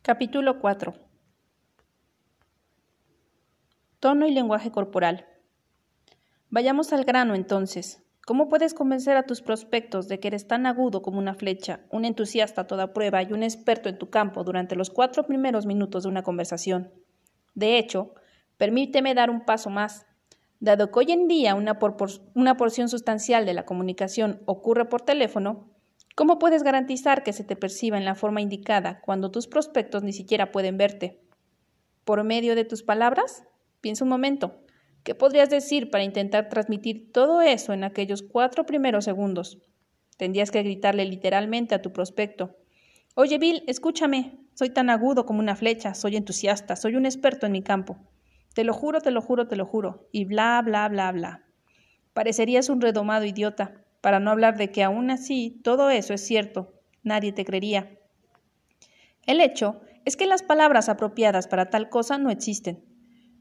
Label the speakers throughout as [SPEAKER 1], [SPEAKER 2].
[SPEAKER 1] Capítulo 4 Tono y lenguaje corporal. Vayamos al grano entonces. ¿Cómo puedes convencer a tus prospectos de que eres tan agudo como una flecha, un entusiasta a toda prueba y un experto en tu campo durante los cuatro primeros minutos de una conversación? De hecho, permíteme dar un paso más. Dado que hoy en día una, una porción sustancial de la comunicación ocurre por teléfono, ¿Cómo puedes garantizar que se te perciba en la forma indicada cuando tus prospectos ni siquiera pueden verte? ¿Por medio de tus palabras? Piensa un momento. ¿Qué podrías decir para intentar transmitir todo eso en aquellos cuatro primeros segundos? Tendrías que gritarle literalmente a tu prospecto. Oye, Bill, escúchame. Soy tan agudo como una flecha, soy entusiasta, soy un experto en mi campo. Te lo juro, te lo juro, te lo juro. Y bla, bla, bla, bla. Parecerías un redomado idiota, para no hablar de que aún así todo eso es cierto, nadie te creería. El hecho es que las palabras apropiadas para tal cosa no existen.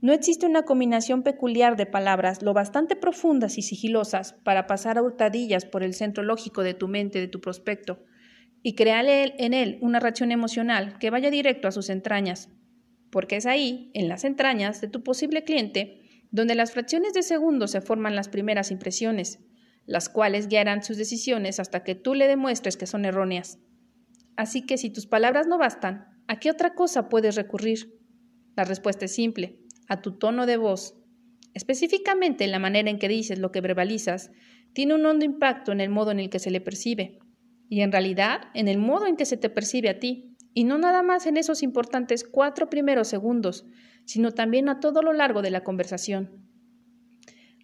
[SPEAKER 1] No existe una combinación peculiar de palabras lo bastante profundas y sigilosas para pasar a hurtadillas por el centro lógico de tu mente, de tu prospecto, y crearle en él una reacción emocional que vaya directo a sus entrañas, porque es ahí, en las entrañas de tu posible cliente, donde las fracciones de segundo se forman las primeras impresiones, las cuales guiarán sus decisiones hasta que tú le demuestres que son erróneas. Así que si tus palabras no bastan, ¿a qué otra cosa puedes recurrir? La respuesta es simple, a tu tono de voz. Específicamente la manera en que dices lo que verbalizas tiene un hondo impacto en el modo en el que se le percibe, y en realidad en el modo en que se te percibe a ti, y no nada más en esos importantes cuatro primeros segundos, sino también a todo lo largo de la conversación.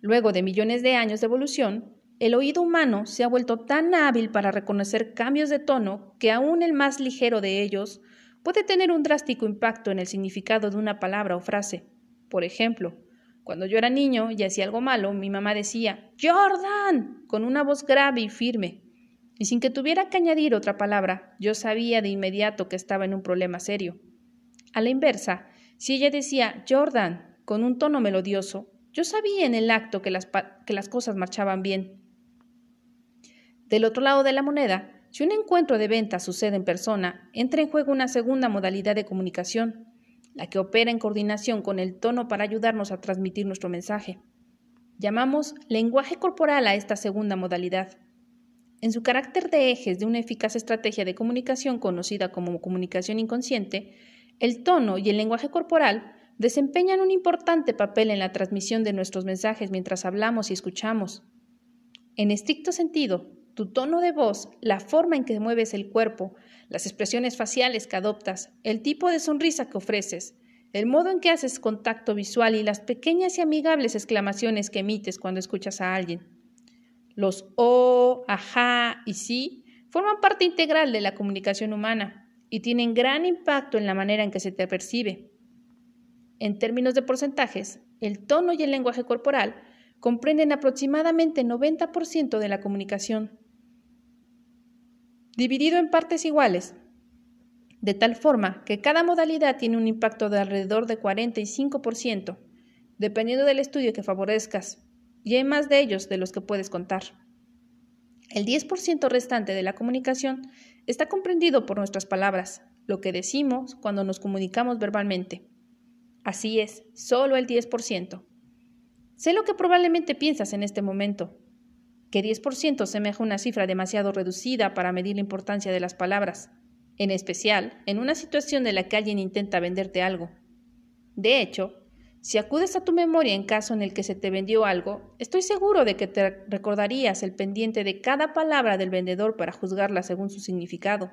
[SPEAKER 1] Luego de millones de años de evolución, el oído humano se ha vuelto tan hábil para reconocer cambios de tono que aún el más ligero de ellos puede tener un drástico impacto en el significado de una palabra o frase. Por ejemplo, cuando yo era niño y hacía algo malo, mi mamá decía Jordan con una voz grave y firme. Y sin que tuviera que añadir otra palabra, yo sabía de inmediato que estaba en un problema serio. A la inversa, si ella decía Jordan con un tono melodioso, yo sabía en el acto que las, que las cosas marchaban bien. Del otro lado de la moneda, si un encuentro de venta sucede en persona, entra en juego una segunda modalidad de comunicación, la que opera en coordinación con el tono para ayudarnos a transmitir nuestro mensaje. Llamamos lenguaje corporal a esta segunda modalidad. En su carácter de ejes de una eficaz estrategia de comunicación conocida como comunicación inconsciente, el tono y el lenguaje corporal desempeñan un importante papel en la transmisión de nuestros mensajes mientras hablamos y escuchamos. En estricto sentido, tu tono de voz, la forma en que mueves el cuerpo, las expresiones faciales que adoptas, el tipo de sonrisa que ofreces, el modo en que haces contacto visual y las pequeñas y amigables exclamaciones que emites cuando escuchas a alguien. Los o, ajá y sí forman parte integral de la comunicación humana y tienen gran impacto en la manera en que se te percibe. En términos de porcentajes, el tono y el lenguaje corporal comprenden aproximadamente 90% de la comunicación dividido en partes iguales, de tal forma que cada modalidad tiene un impacto de alrededor de 45%, dependiendo del estudio que favorezcas, y hay más de ellos de los que puedes contar. El 10% restante de la comunicación está comprendido por nuestras palabras, lo que decimos cuando nos comunicamos verbalmente. Así es, solo el 10%. Sé lo que probablemente piensas en este momento, que 10% semeja una cifra demasiado reducida para medir la importancia de las palabras, en especial en una situación en la que alguien intenta venderte algo. De hecho, si acudes a tu memoria en caso en el que se te vendió algo, estoy seguro de que te recordarías el pendiente de cada palabra del vendedor para juzgarla según su significado.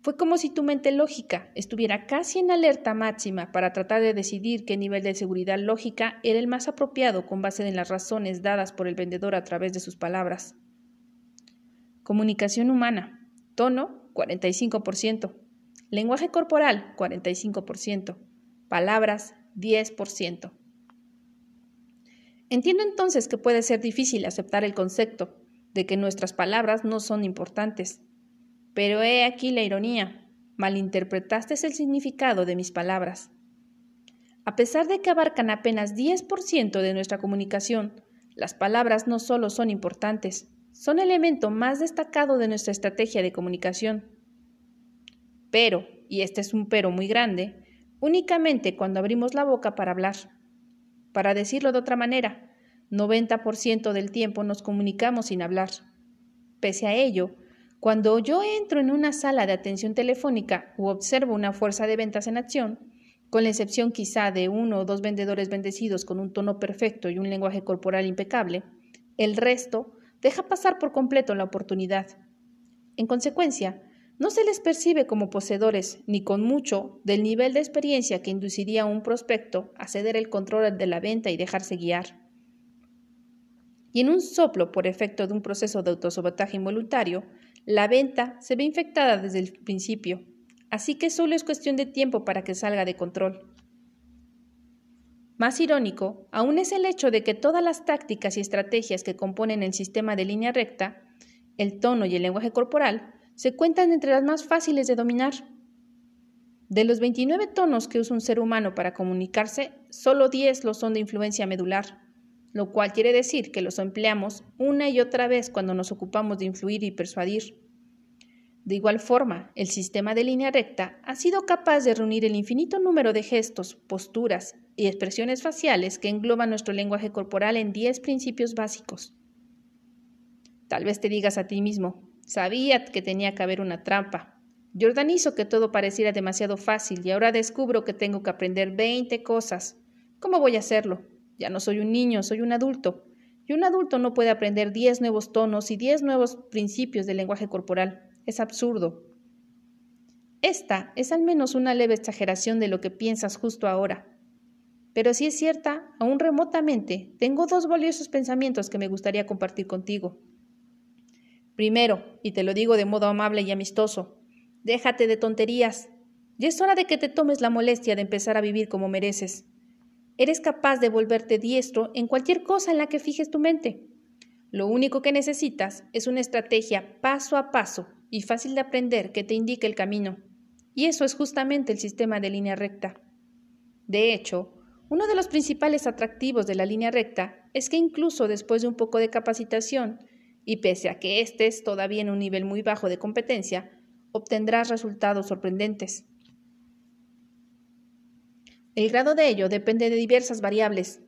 [SPEAKER 1] Fue como si tu mente lógica estuviera casi en alerta máxima para tratar de decidir qué nivel de seguridad lógica era el más apropiado con base en las razones dadas por el vendedor a través de sus palabras. Comunicación humana. Tono, 45%. Lenguaje corporal, 45%. Palabras, 10%. Entiendo entonces que puede ser difícil aceptar el concepto de que nuestras palabras no son importantes pero he aquí la ironía. Malinterpretaste el significado de mis palabras. A pesar de que abarcan apenas 10% de nuestra comunicación, las palabras no solo son importantes, son el elemento más destacado de nuestra estrategia de comunicación. Pero, y este es un pero muy grande, únicamente cuando abrimos la boca para hablar. Para decirlo de otra manera, 90% del tiempo nos comunicamos sin hablar. Pese a ello, cuando yo entro en una sala de atención telefónica u observo una fuerza de ventas en acción, con la excepción quizá de uno o dos vendedores bendecidos con un tono perfecto y un lenguaje corporal impecable, el resto deja pasar por completo la oportunidad. En consecuencia, no se les percibe como poseedores, ni con mucho, del nivel de experiencia que induciría a un prospecto a ceder el control de la venta y dejarse guiar. Y en un soplo por efecto de un proceso de autosabotaje involuntario, la venta se ve infectada desde el principio, así que solo es cuestión de tiempo para que salga de control. Más irónico aún es el hecho de que todas las tácticas y estrategias que componen el sistema de línea recta, el tono y el lenguaje corporal, se cuentan entre las más fáciles de dominar. De los 29 tonos que usa un ser humano para comunicarse, solo 10 lo son de influencia medular, lo cual quiere decir que los empleamos una y otra vez cuando nos ocupamos de influir y persuadir. De igual forma, el sistema de línea recta ha sido capaz de reunir el infinito número de gestos, posturas y expresiones faciales que engloban nuestro lenguaje corporal en 10 principios básicos. Tal vez te digas a ti mismo, Sabía que tenía que haber una trampa. Jordan hizo que todo pareciera demasiado fácil y ahora descubro que tengo que aprender 20 cosas. ¿Cómo voy a hacerlo? Ya no soy un niño, soy un adulto. Y un adulto no puede aprender 10 nuevos tonos y 10 nuevos principios del lenguaje corporal. Es absurdo. Esta es al menos una leve exageración de lo que piensas justo ahora. Pero si es cierta, aún remotamente, tengo dos valiosos pensamientos que me gustaría compartir contigo. Primero, y te lo digo de modo amable y amistoso, déjate de tonterías. Ya es hora de que te tomes la molestia de empezar a vivir como mereces. Eres capaz de volverte diestro en cualquier cosa en la que fijes tu mente. Lo único que necesitas es una estrategia paso a paso y fácil de aprender que te indique el camino. Y eso es justamente el sistema de línea recta. De hecho, uno de los principales atractivos de la línea recta es que incluso después de un poco de capacitación, y pese a que estés todavía en un nivel muy bajo de competencia, obtendrás resultados sorprendentes. El grado de ello depende de diversas variables.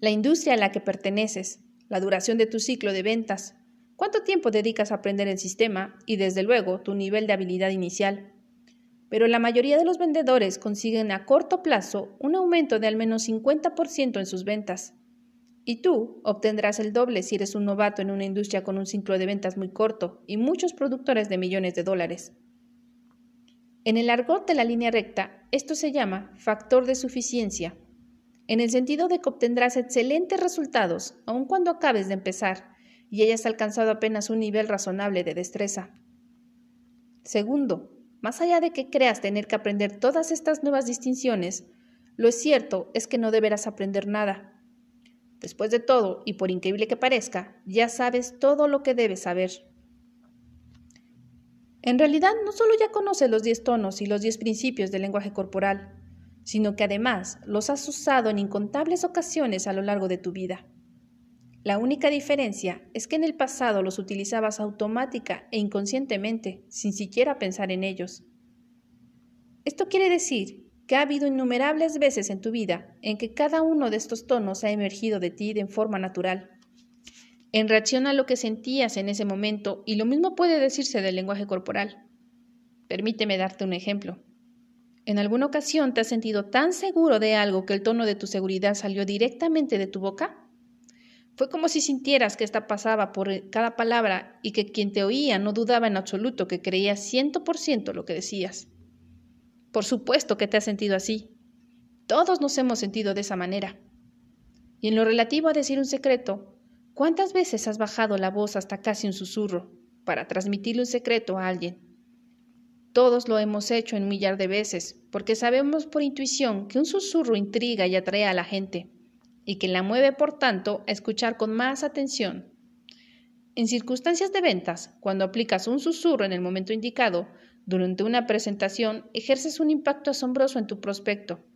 [SPEAKER 1] La industria a la que perteneces, la duración de tu ciclo de ventas, cuánto tiempo dedicas a aprender el sistema y, desde luego, tu nivel de habilidad inicial. Pero la mayoría de los vendedores consiguen a corto plazo un aumento de al menos 50% en sus ventas. Y tú obtendrás el doble si eres un novato en una industria con un ciclo de ventas muy corto y muchos productores de millones de dólares. En el argot de la línea recta, esto se llama factor de suficiencia, en el sentido de que obtendrás excelentes resultados aun cuando acabes de empezar y hayas alcanzado apenas un nivel razonable de destreza. Segundo, más allá de que creas tener que aprender todas estas nuevas distinciones, lo cierto es que no deberás aprender nada Después de todo, y por increíble que parezca, ya sabes todo lo que debes saber. En realidad, no solo ya conoces los 10 tonos y los 10 principios del lenguaje corporal, sino que además los has usado en incontables ocasiones a lo largo de tu vida. La única diferencia es que en el pasado los utilizabas automática e inconscientemente, sin siquiera pensar en ellos. Esto quiere decir que ha habido innumerables veces en tu vida en que cada uno de estos tonos ha emergido de ti de forma natural, en reacción a lo que sentías en ese momento, y lo mismo puede decirse del lenguaje corporal. Permíteme darte un ejemplo. ¿En alguna ocasión te has sentido tan seguro de algo que el tono de tu seguridad salió directamente de tu boca? Fue como si sintieras que esta pasaba por cada palabra y que quien te oía no dudaba en absoluto que creía ciento por ciento lo que decías. Por supuesto que te has sentido así. Todos nos hemos sentido de esa manera. Y en lo relativo a decir un secreto, ¿cuántas veces has bajado la voz hasta casi un susurro para transmitirle un secreto a alguien? Todos lo hemos hecho en un millar de veces, porque sabemos por intuición que un susurro intriga y atrae a la gente, y que la mueve, por tanto, a escuchar con más atención. En circunstancias de ventas, cuando aplicas un susurro en el momento indicado, durante una presentación ejerces un impacto asombroso en tu prospecto,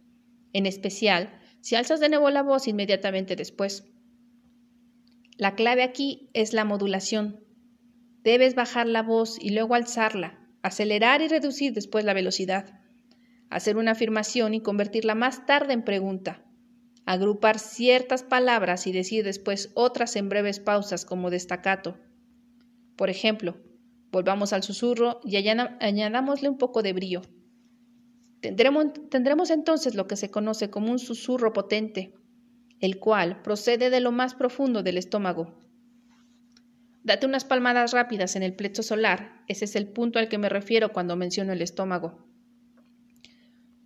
[SPEAKER 1] en especial si alzas de nuevo la voz inmediatamente después. La clave aquí es la modulación. Debes bajar la voz y luego alzarla, acelerar y reducir después la velocidad, hacer una afirmación y convertirla más tarde en pregunta, agrupar ciertas palabras y decir después otras en breves pausas como destacato. Por ejemplo, volvamos al susurro y añadámosle un poco de brío. Tendremos, tendremos entonces lo que se conoce como un susurro potente, el cual procede de lo más profundo del estómago. Date unas palmadas rápidas en el plexo solar, ese es el punto al que me refiero cuando menciono el estómago.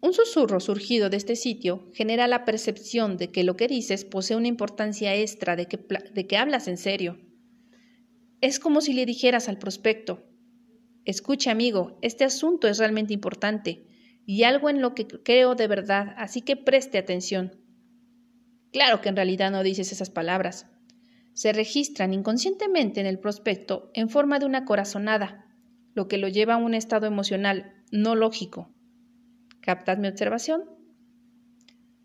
[SPEAKER 1] Un susurro surgido de este sitio genera la percepción de que lo que dices posee una importancia extra, de que, de que hablas en serio. Es como si le dijeras al prospecto, escuche amigo, este asunto es realmente importante y algo en lo que creo de verdad, así que preste atención. Claro que en realidad no dices esas palabras. Se registran inconscientemente en el prospecto en forma de una corazonada, lo que lo lleva a un estado emocional no lógico. ¿Captad mi observación?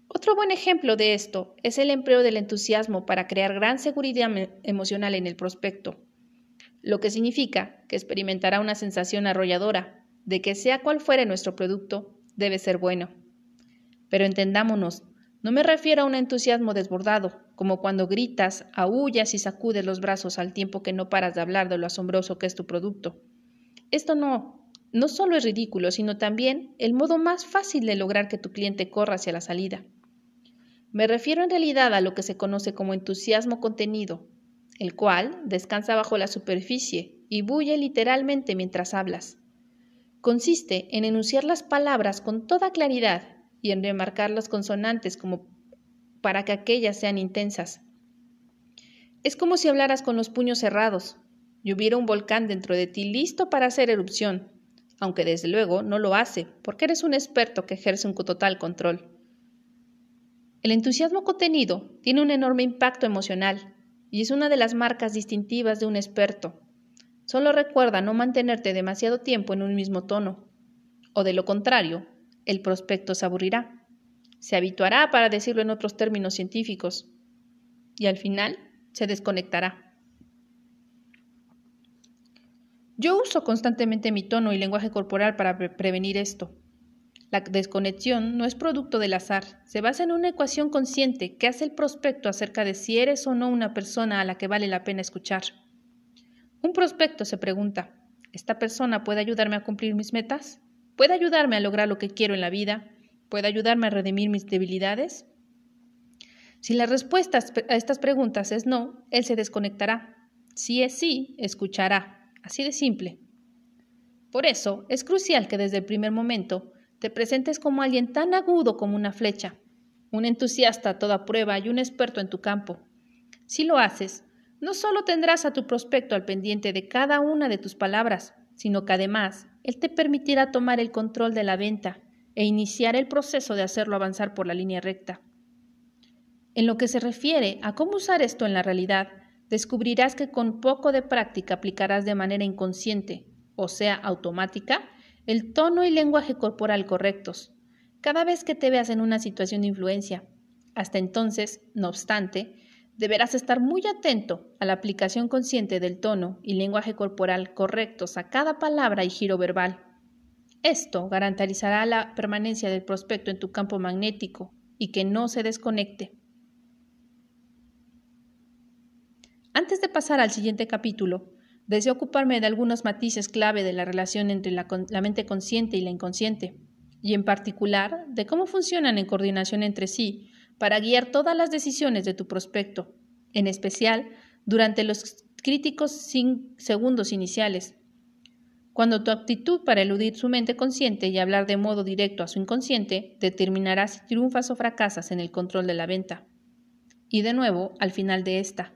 [SPEAKER 1] Otro buen ejemplo de esto es el empleo del entusiasmo para crear gran seguridad emocional en el prospecto, lo que significa que experimentará una sensación arrolladora de que sea cual fuere nuestro producto, debe ser bueno. Pero entendámonos, no me refiero a un entusiasmo desbordado, como cuando gritas, aullas y sacudes los brazos al tiempo que no paras de hablar de lo asombroso que es tu producto. Esto no, no solo es ridículo, sino también el modo más fácil de lograr que tu cliente corra hacia la salida. Me refiero en realidad a lo que se conoce como entusiasmo contenido, el cual descansa bajo la superficie y bulle literalmente mientras hablas. Consiste en enunciar las palabras con toda claridad y en remarcar las consonantes como para que aquellas sean intensas. Es como si hablaras con los puños cerrados y hubiera un volcán dentro de ti listo para hacer erupción, aunque desde luego no lo hace, porque eres un experto que ejerce un total control. El entusiasmo contenido tiene un enorme impacto emocional y es una de las marcas distintivas de un experto. Solo recuerda no mantenerte demasiado tiempo en un mismo tono, o de lo contrario, el prospecto se aburrirá, se habituará para decirlo en otros términos científicos, y al final se desconectará. Yo uso constantemente mi tono y lenguaje corporal para prevenir esto. La desconexión no es producto del azar, se basa en una ecuación consciente que hace el prospecto acerca de si eres o no una persona a la que vale la pena escuchar. Un prospecto se pregunta, ¿esta persona puede ayudarme a cumplir mis metas? ¿Puede ayudarme a lograr lo que quiero en la vida? ¿Puede ayudarme a redimir mis debilidades? Si la respuesta a estas preguntas es no, él se desconectará. Si es sí, escuchará. Así de simple. Por eso es crucial que desde el primer momento te presentes como alguien tan agudo como una flecha, un entusiasta a toda prueba y un experto en tu campo. Si lo haces, no solo tendrás a tu prospecto al pendiente de cada una de tus palabras, sino que además él te permitirá tomar el control de la venta e iniciar el proceso de hacerlo avanzar por la línea recta. En lo que se refiere a cómo usar esto en la realidad, descubrirás que con poco de práctica aplicarás de manera inconsciente, o sea, automática, el tono y lenguaje corporal correctos, cada vez que te veas en una situación de influencia. Hasta entonces, no obstante, deberás estar muy atento a la aplicación consciente del tono y lenguaje corporal correctos a cada palabra y giro verbal. Esto garantizará la permanencia del prospecto en tu campo magnético y que no se desconecte. Antes de pasar al siguiente capítulo, deseo ocuparme de algunos matices clave de la relación entre la, mente consciente y la inconsciente, y en particular de cómo funcionan en coordinación entre sí para guiar todas las decisiones de tu prospecto, en especial durante los críticos segundos iniciales, cuando tu actitud para eludir su mente consciente y hablar de modo directo a su inconsciente determinará si triunfas o fracasas en el control de la venta. Y de nuevo, al final de esta.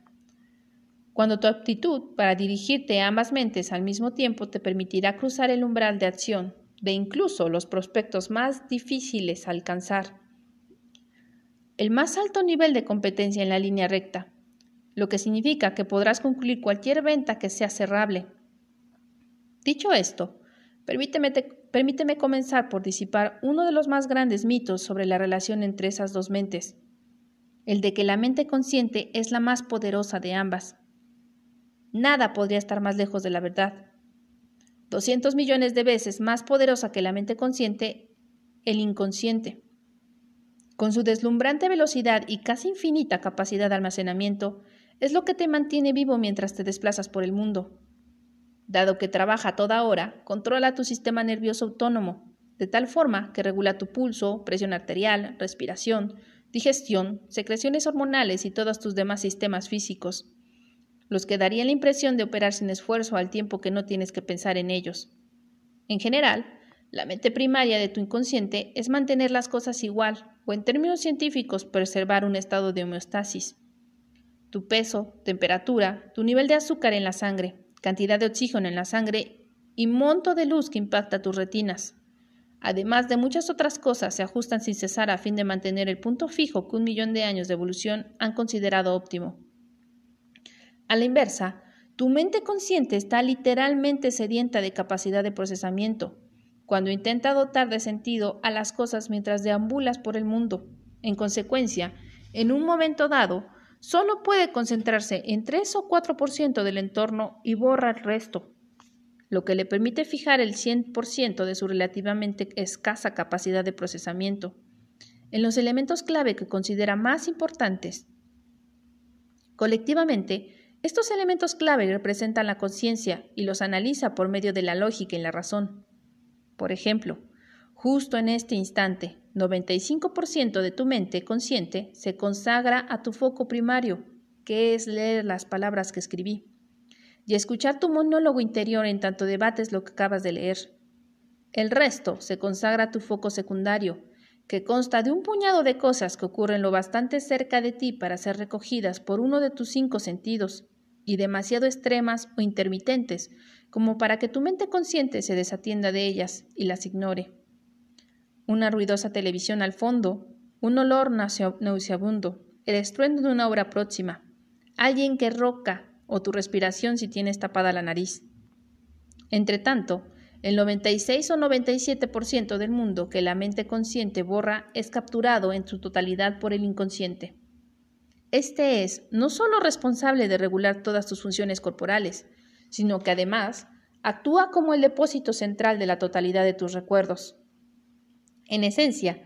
[SPEAKER 1] Cuando tu aptitud para dirigirte a ambas mentes al mismo tiempo te permitirá cruzar el umbral de acción de incluso los prospectos más difíciles a alcanzar. El más alto nivel de competencia en la línea recta, lo que significa que podrás concluir cualquier venta que sea cerrable. Dicho esto, permíteme, comenzar por disipar uno de los más grandes mitos sobre la relación entre esas dos mentes, el de que la mente consciente es la más poderosa de ambas. Nada podría estar más lejos de la verdad. 200 millones de veces más poderosa que la mente consciente, el inconsciente. Con su deslumbrante velocidad y casi infinita capacidad de almacenamiento, es lo que te mantiene vivo mientras te desplazas por el mundo. Dado que trabaja toda hora, controla tu sistema nervioso autónomo, de tal forma que regula tu pulso, presión arterial, respiración, digestión, secreciones hormonales y todos tus demás sistemas físicos, los que darían la impresión de operar sin esfuerzo al tiempo que no tienes que pensar en ellos. En general, la mente primaria de tu inconsciente es mantener las cosas igual, o en términos científicos, preservar un estado de homeostasis. Tu peso, temperatura, tu nivel de azúcar en la sangre, cantidad de oxígeno en la sangre y monto de luz que impacta tus retinas, además de muchas otras cosas, se ajustan sin cesar a fin de mantener el punto fijo que un millón de años de evolución han considerado óptimo. A la inversa, tu mente consciente está literalmente sedienta de capacidad de procesamiento, cuando intenta dotar de sentido a las cosas mientras deambulas por el mundo. En consecuencia, en un momento dado, solo puede concentrarse en 3 o 4% del entorno y borra el resto lo que le permite fijar el 100% de su relativamente escasa capacidad de procesamiento en los elementos clave que considera más importantes. Colectivamente, estos elementos clave representan la conciencia y los analiza por medio de la lógica y la razón. Por ejemplo, justo en este instante, 95% de tu mente consciente se consagra a tu foco primario, que es leer las palabras que escribí y escuchar tu monólogo interior en tanto debates lo que acabas de leer. El resto se consagra a tu foco secundario, que consta de un puñado de cosas que ocurren lo bastante cerca de ti para ser recogidas por uno de tus cinco sentidos, y demasiado extremas o intermitentes como para que tu mente consciente se desatienda de ellas y las ignore. Una ruidosa televisión al fondo, un olor nauseabundo, el estruendo de una obra próxima, alguien que roca o tu respiración si tienes tapada la nariz. Entre tanto, el 96 o 97% del mundo que la mente consciente borra es capturado en su totalidad por el inconsciente. Este es no solo responsable de regular todas tus funciones corporales, sino que además actúa como el depósito central de la totalidad de tus recuerdos. En esencia,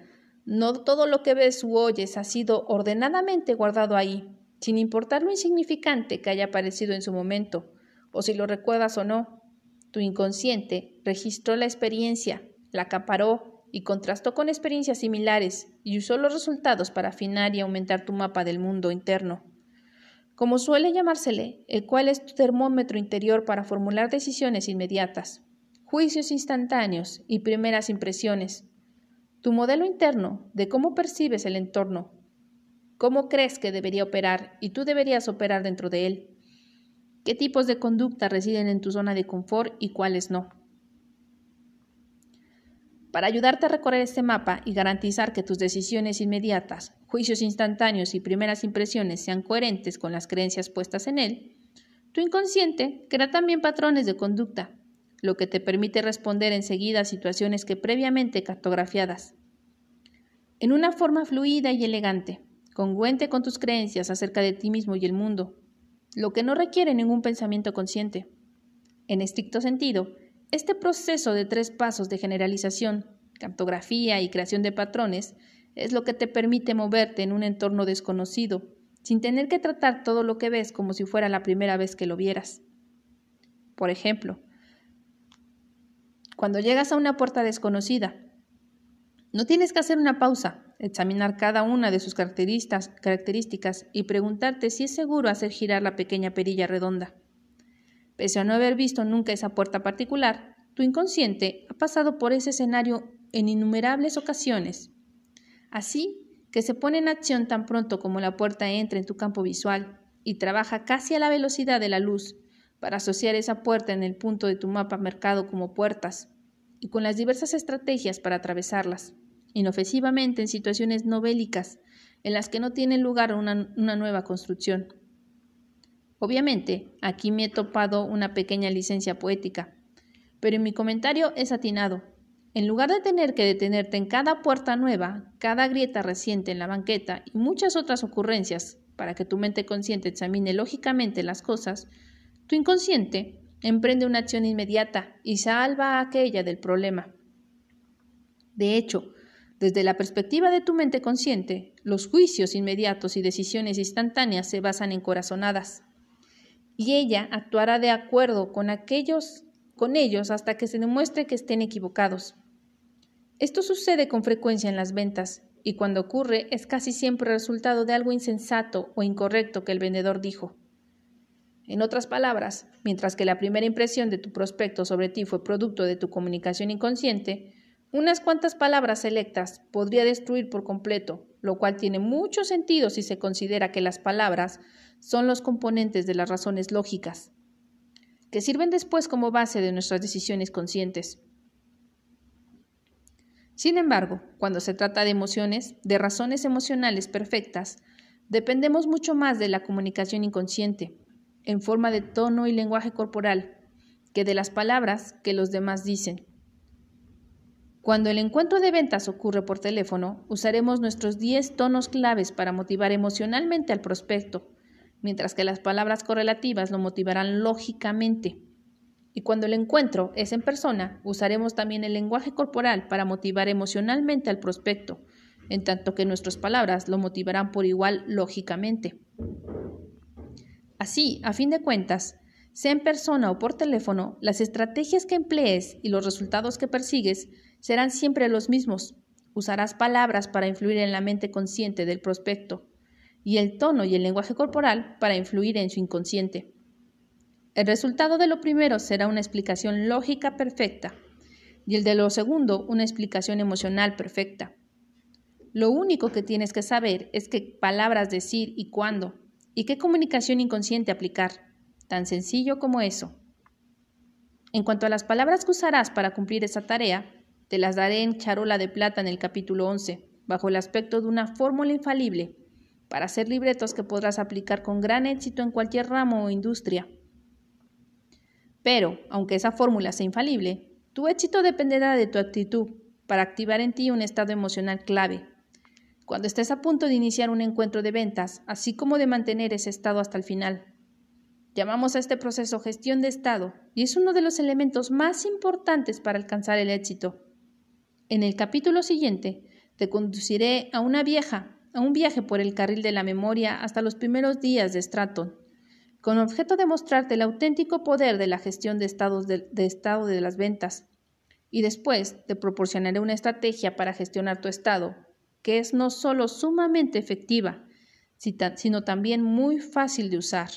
[SPEAKER 1] no todo lo que ves u oyes ha sido ordenadamente guardado ahí, sin importar lo insignificante que haya aparecido en su momento, o si lo recuerdas o no. Tu inconsciente registró la experiencia, la acaparó y contrastó con experiencias similares y usó los resultados para afinar y aumentar tu mapa del mundo interno. Como suele llamársele, el cual es tu termómetro interior para formular decisiones inmediatas, juicios instantáneos y primeras impresiones. Tu modelo interno de cómo percibes el entorno, cómo crees que debería operar y tú deberías operar dentro de él, qué tipos de conducta residen en tu zona de confort y cuáles no. Para ayudarte a recorrer este mapa y garantizar que tus decisiones inmediatas, juicios instantáneos y primeras impresiones sean coherentes con las creencias puestas en él, tu inconsciente crea también patrones de conducta, lo que te permite responder enseguida a situaciones que previamente cartografiadas, en una forma fluida y elegante, congruente con tus creencias acerca de ti mismo y el mundo, lo que no requiere ningún pensamiento consciente. En estricto sentido, este proceso de tres pasos de generalización, cartografía y creación de patrones es lo que te permite moverte en un entorno desconocido, sin tener que tratar todo lo que ves como si fuera la primera vez que lo vieras. Por ejemplo, cuando llegas a una puerta desconocida, no tienes que hacer una pausa, examinar cada una de sus características y preguntarte si es seguro hacer girar la pequeña perilla redonda. Pese a no haber visto nunca esa puerta particular, tu inconsciente ha pasado por ese escenario en innumerables ocasiones. Así que se pone en acción tan pronto como la puerta entra en tu campo visual y trabaja casi a la velocidad de la luz para asociar esa puerta en el punto de tu mapa marcado como puertas y con las diversas estrategias para atravesarlas inofensivamente en situaciones no bélicas en las que no tiene lugar una nueva construcción. Obviamente, aquí me he topado una pequeña licencia poética, pero mi comentario es atinado. En lugar de tener que detenerte en cada puerta nueva, cada grieta reciente en la banqueta y muchas otras ocurrencias para que tu mente consciente examine lógicamente las cosas, tu inconsciente emprende una acción inmediata y salva a aquella del problema. De hecho, desde la perspectiva de tu mente consciente, los juicios inmediatos y decisiones instantáneas se basan en corazonadas, y ella actuará de acuerdo con aquellos con ellos hasta que se demuestre que estén equivocados. Esto sucede con frecuencia en las ventas, y cuando ocurre es casi siempre resultado de algo insensato o incorrecto que el vendedor dijo. En otras palabras, mientras que la primera impresión de tu prospecto sobre ti fue producto de tu comunicación inconsciente, unas cuantas palabras selectas podría destruir por completo, lo cual tiene mucho sentido si se considera que las palabras son los componentes de las razones lógicas, que sirven después como base de nuestras decisiones conscientes. Sin embargo, cuando se trata de emociones, de razones emocionales perfectas, dependemos mucho más de la comunicación inconsciente, en forma de tono y lenguaje corporal, que de las palabras que los demás dicen. Cuando el encuentro de ventas ocurre por teléfono, usaremos nuestros 10 tonos claves para motivar emocionalmente al prospecto, mientras que las palabras correlativas lo motivarán lógicamente. Y cuando el encuentro es en persona, usaremos también el lenguaje corporal para motivar emocionalmente al prospecto, en tanto que nuestras palabras lo motivarán por igual lógicamente. Así, a fin de cuentas, sea en persona o por teléfono, las estrategias que emplees y los resultados que persigues serán siempre los mismos. Usarás palabras para influir en la mente consciente del prospecto y el tono y el lenguaje corporal para influir en su inconsciente. El resultado de lo primero será una explicación lógica perfecta y el de lo segundo una explicación emocional perfecta. Lo único que tienes que saber es qué palabras decir y cuándo, y qué comunicación inconsciente aplicar. Tan sencillo como eso. En cuanto a las palabras que usarás para cumplir esa tarea, te las daré en charola de plata en el capítulo 11, bajo el aspecto de una fórmula infalible para hacer libretos que podrás aplicar con gran éxito en cualquier ramo o industria. Pero, aunque esa fórmula sea infalible, tu éxito dependerá de tu actitud para activar en ti un estado emocional clave. Cuando estés a punto de iniciar un encuentro de ventas, así como de mantener ese estado hasta el final. Llamamos a este proceso gestión de estado y es uno de los elementos más importantes para alcanzar el éxito. En el capítulo siguiente te conduciré a una vieja, a un viaje por el carril de la memoria hasta los primeros días de Stratton, con objeto de mostrarte el auténtico poder de la gestión de, estados de, estado de las ventas. Y después te proporcionaré una estrategia para gestionar tu estado, que es no solo sumamente efectiva, sino también muy fácil de usar.